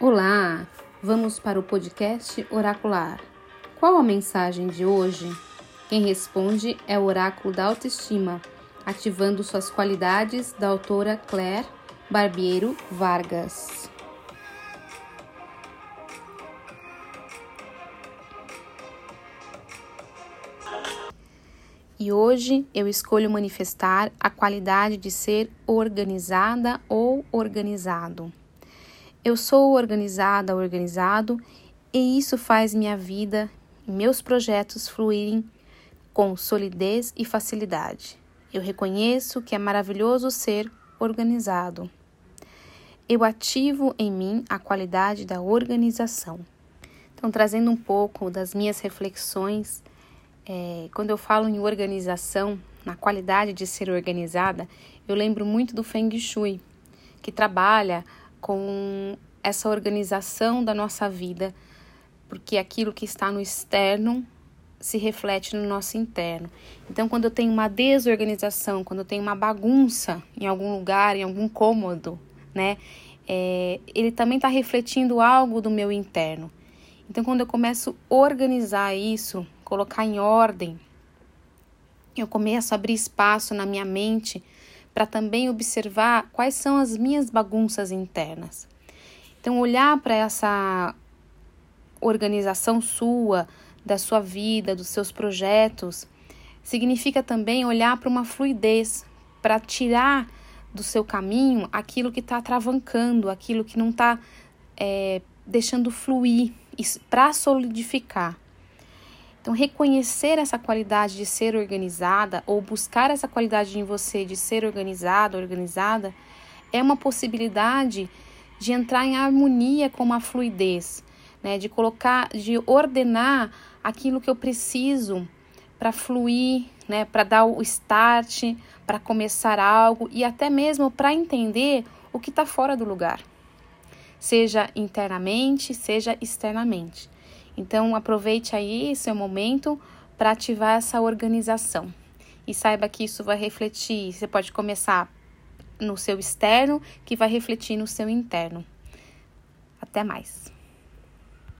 Olá, vamos para o podcast Oracular. Qual a mensagem de hoje? Quem responde é o Oráculo da Autoestima, ativando suas qualidades da autora Claire Barbiero Vargas. E hoje eu escolho manifestar a qualidade de ser organizada ou organizado. Eu sou organizada, organizado, e isso faz minha vida e meus projetos fluírem com solidez e facilidade. Eu reconheço que é maravilhoso ser organizado. Eu ativo em mim a qualidade da organização. Então, trazendo um pouco das minhas reflexões, é, quando eu falo em organização, na qualidade de ser organizada, eu lembro muito do Feng Shui, que trabalha com essa organização da nossa vida, porque aquilo que está no externo se reflete no nosso interno. Então, quando eu tenho uma desorganização, quando eu tenho uma bagunça em algum lugar, em algum cômodo, né, é, ele também está refletindo algo do meu interno. Então, quando eu começo a organizar isso, colocar em ordem, eu começo a abrir espaço na minha mente para também observar quais são as minhas bagunças internas. Então, olhar para essa organização sua, da sua vida, dos seus projetos, significa também olhar para uma fluidez, para tirar do seu caminho aquilo que está travancando, aquilo que não está é, deixando fluir, para solidificar. Então, reconhecer essa qualidade de ser organizada ou buscar essa qualidade em você de ser organizado, organizada, é uma possibilidade de entrar em harmonia com uma fluidez, né? De colocar, de ordenar aquilo que eu preciso para fluir, né? Para dar o start, para começar algo e até mesmo para entender o que está fora do lugar, seja internamente, seja externamente. Então, aproveite aí seu momento para ativar essa organização. E saiba que isso vai refletir, você pode começar no seu externo, que vai refletir no seu interno. Até mais.